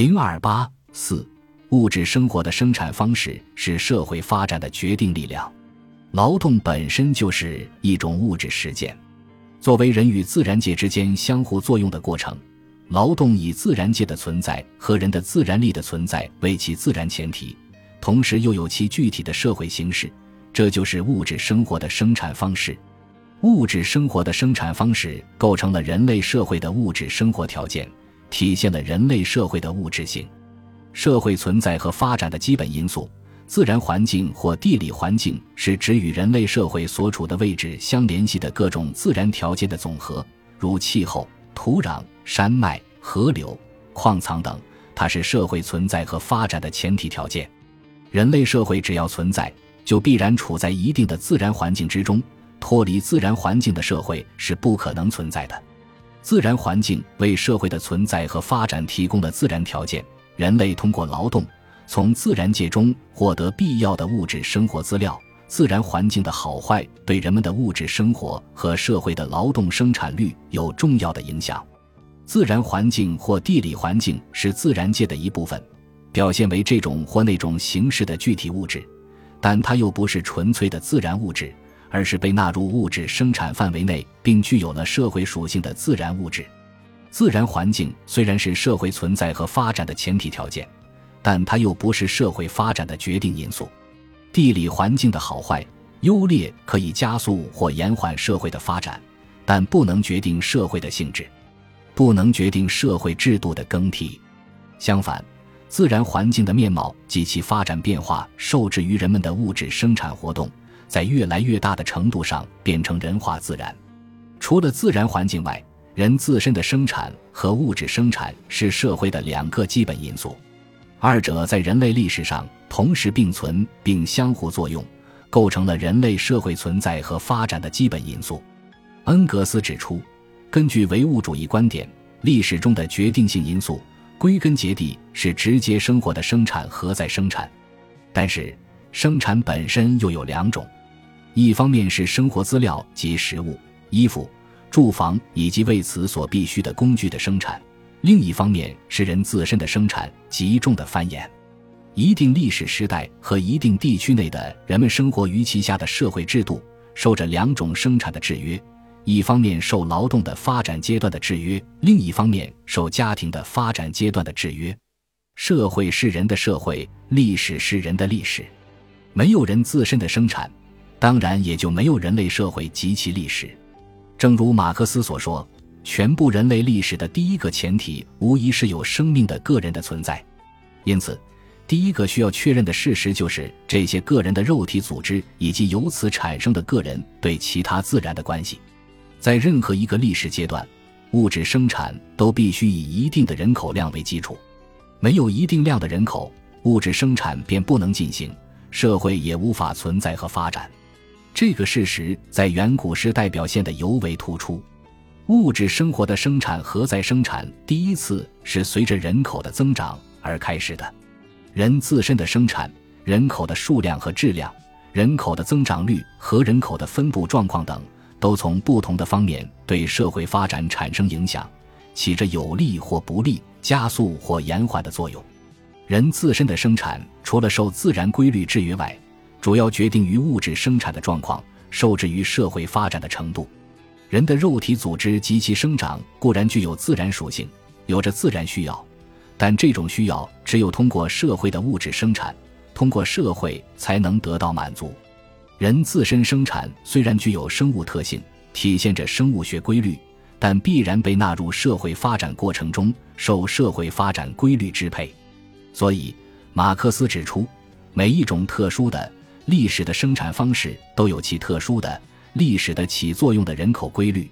零二八四，物质生活的生产方式是社会发展的决定力量。劳动本身就是一种物质实践，作为人与自然界之间相互作用的过程，劳动以自然界的存在和人的自然力的存在为其自然前提，同时又有其具体的社会形式，这就是物质生活的生产方式。物质生活的生产方式构成了人类社会的物质生活条件，体现了人类社会的物质性。社会存在和发展的基本因素。自然环境或地理环境是指与人类社会所处的位置相联系的各种自然条件的总和，如气候、土壤、山脉、河流、矿藏等。它是社会存在和发展的前提条件。人类社会只要存在，就必然处在一定的自然环境之中。脱离自然环境的社会是不可能存在的。自然环境为社会的存在和发展提供了自然条件。人类通过劳动。从自然界中获得必要的物质生活资料，自然环境的好坏对人们的物质生活和社会的劳动生产率有重要的影响。自然环境或地理环境是自然界的一部分，表现为这种或那种形式的具体物质，但它又不是纯粹的自然物质，而是被纳入物质生产范围内并具有了社会属性的自然物质。自然环境虽然是社会存在和发展的前提条件。但它又不是社会发展的决定因素，地理环境的好坏、优劣可以加速或延缓社会的发展，但不能决定社会的性质，不能决定社会制度的更替。相反，自然环境的面貌及其发展变化受制于人们的物质生产活动，在越来越大的程度上变成人化自然。除了自然环境外，人自身的生产和物质生产是社会的两个基本因素。二者在人类历史上同时并存并相互作用，构成了人类社会存在和发展的基本因素。恩格斯指出，根据唯物主义观点，历史中的决定性因素归根结底是直接生活的生产和再生产。但是，生产本身又有两种：一方面是生活资料及食物、衣服、住房以及为此所必需的工具的生产。另一方面是人自身的生产集中的繁衍，一定历史时代和一定地区内的人们生活于其下的社会制度，受着两种生产的制约：一方面受劳动的发展阶段的制约，另一方面受家庭的发展阶段的制约。社会是人的社会，历史是人的历史。没有人自身的生产，当然也就没有人类社会及其历史。正如马克思所说。全部人类历史的第一个前提，无疑是有生命的个人的存在。因此，第一个需要确认的事实就是这些个人的肉体组织以及由此产生的个人对其他自然的关系。在任何一个历史阶段，物质生产都必须以一定的人口量为基础。没有一定量的人口，物质生产便不能进行，社会也无法存在和发展。这个事实在远古时代表现得尤为突出。物质生活的生产和再生产，第一次是随着人口的增长而开始的。人自身的生产、人口的数量和质量、人口的增长率和人口的分布状况等，都从不同的方面对社会发展产生影响，起着有利或不利、加速或延缓的作用。人自身的生产，除了受自然规律制约外，主要决定于物质生产的状况，受制于社会发展的程度。人的肉体组织及其生长固然具有自然属性，有着自然需要，但这种需要只有通过社会的物质生产，通过社会才能得到满足。人自身生产虽然具有生物特性，体现着生物学规律，但必然被纳入社会发展过程中，受社会发展规律支配。所以，马克思指出，每一种特殊的历史的生产方式都有其特殊的。历史的起作用的人口规律。